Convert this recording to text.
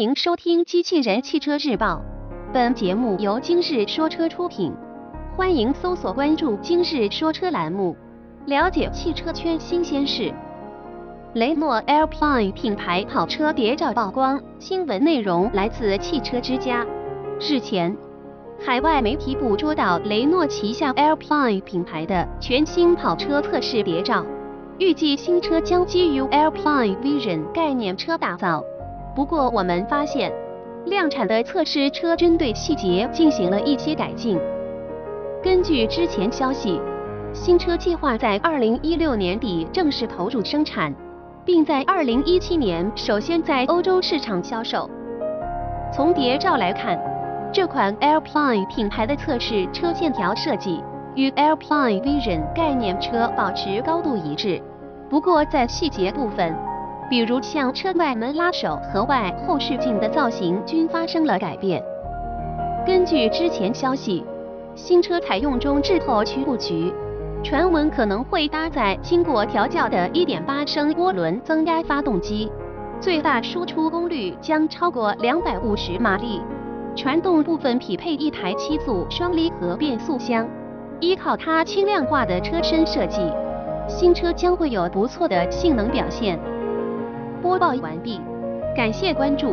迎收听《机器人汽车日报》，本节目由今日说车出品。欢迎搜索关注“今日说车”栏目，了解汽车圈新鲜事。雷诺 Alpine 品牌跑车谍照曝光，新闻内容来自汽车之家。日前，海外媒体捕捉到雷诺旗下 Alpine 品牌的全新跑车测试谍照，预计新车将基于 Alpine Vision 概念车打造。不过，我们发现，量产的测试车针对细节进行了一些改进。根据之前消息，新车计划在2016年底正式投入生产。并在二零一七年首先在欧洲市场销售。从谍照来看，这款 Alpine 品牌的测试车线条设计与 Alpine Vision 概念车保持高度一致。不过在细节部分，比如像车外门拉手和外后视镜的造型均发生了改变。根据之前消息，新车采用中置后驱布局。传闻可能会搭载经过调教的1.8升涡轮增压发动机，最大输出功率将超过250马力。传动部分匹配一台七速双离合变速箱，依靠它轻量化的车身设计，新车将会有不错的性能表现。播报完毕，感谢关注。